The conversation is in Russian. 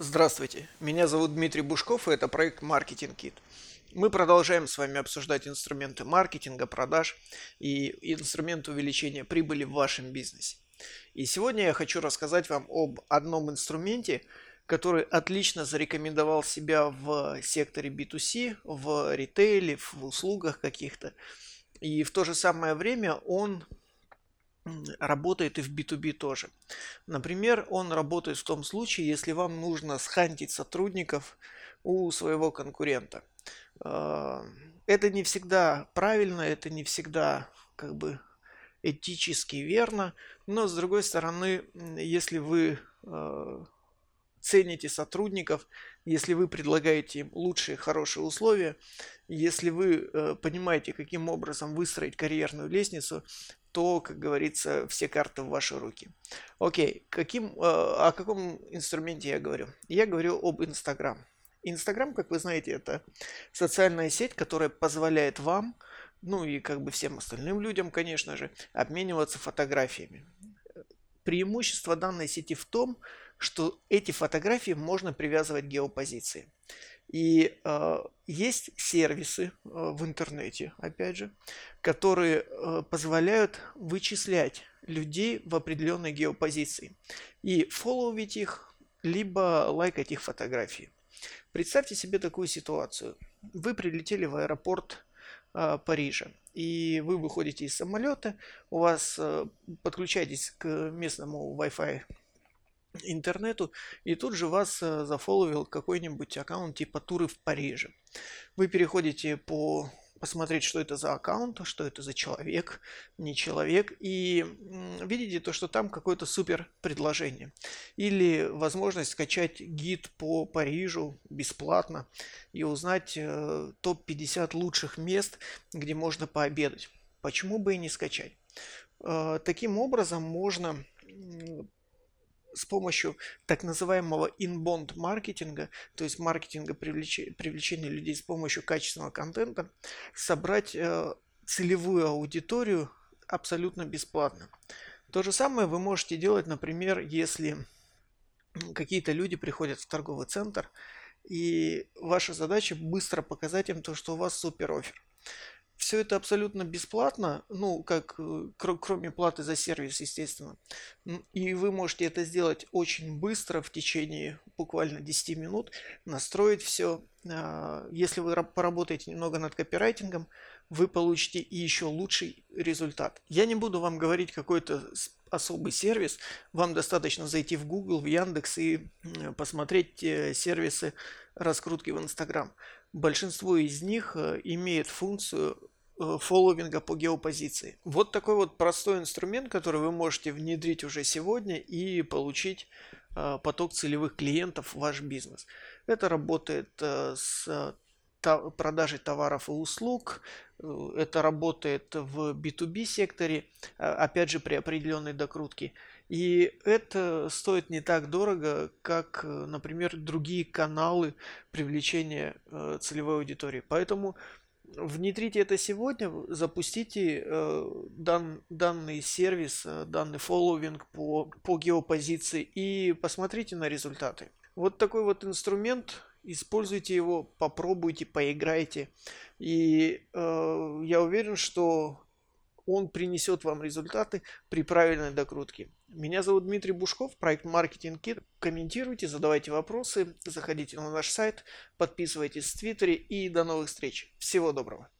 Здравствуйте, меня зовут Дмитрий Бушков, и это проект Marketing Kit. Мы продолжаем с вами обсуждать инструменты маркетинга, продаж и инструменты увеличения прибыли в вашем бизнесе. И сегодня я хочу рассказать вам об одном инструменте, который отлично зарекомендовал себя в секторе B2C, в ритейле, в услугах каких-то. И в то же самое время он работает и в B2B тоже. Например, он работает в том случае, если вам нужно схантить сотрудников у своего конкурента. А, это не всегда правильно, это не всегда как бы этически верно, но с другой стороны, если вы а, цените сотрудников, если вы предлагаете им лучшие, хорошие условия, если вы э, понимаете, каким образом выстроить карьерную лестницу, то, как говорится, все карты в ваши руки. Окей, каким, э, о каком инструменте я говорю? Я говорю об Инстаграм. Инстаграм, как вы знаете, это социальная сеть, которая позволяет вам, ну и как бы всем остальным людям, конечно же, обмениваться фотографиями. Преимущество данной сети в том, что эти фотографии можно привязывать к геопозиции. И э, есть сервисы э, в интернете, опять же, которые э, позволяют вычислять людей в определенной геопозиции и фолловить их, либо лайкать их фотографии. Представьте себе такую ситуацию. Вы прилетели в аэропорт Парижа, и вы выходите из самолета, у вас э, подключаетесь к местному Wi-Fi интернету, и тут же вас э, зафоловил какой-нибудь аккаунт типа Туры в Париже. Вы переходите по посмотреть, что это за аккаунт, что это за человек, не человек, и видите то, что там какое-то супер предложение. Или возможность скачать гид по Парижу бесплатно и узнать э, топ-50 лучших мест, где можно пообедать. Почему бы и не скачать? Э, таким образом можно с помощью так называемого inbound маркетинга, то есть маркетинга привлечения, привлечения людей с помощью качественного контента, собрать э, целевую аудиторию абсолютно бесплатно. То же самое вы можете делать, например, если какие-то люди приходят в торговый центр, и ваша задача быстро показать им то, что у вас супер офер. Все это абсолютно бесплатно, ну, как э, кроме платы за сервис, естественно. И вы можете это сделать очень быстро, в течение буквально 10 минут, настроить все. А, если вы поработаете немного над копирайтингом, вы получите еще лучший результат. Я не буду вам говорить какой-то особый сервис, вам достаточно зайти в Google, в Яндекс и посмотреть э, сервисы раскрутки в Инстаграм. Большинство из них э, имеет функцию фолловинга по геопозиции. Вот такой вот простой инструмент, который вы можете внедрить уже сегодня и получить э, поток целевых клиентов в ваш бизнес. Это работает с продажей товаров и услуг, это работает в B2B секторе, опять же при определенной докрутке. И это стоит не так дорого, как, например, другие каналы привлечения э, целевой аудитории. Поэтому внедрите это сегодня, запустите э, дан, данный сервис, э, данный фолловинг по, по геопозиции и посмотрите на результаты. Вот такой вот инструмент, используйте его, попробуйте, поиграйте. И э, я уверен, что он принесет вам результаты при правильной докрутке. Меня зовут Дмитрий Бушков, проект Marketing Kit. Комментируйте, задавайте вопросы, заходите на наш сайт, подписывайтесь в Твиттере и до новых встреч. Всего доброго.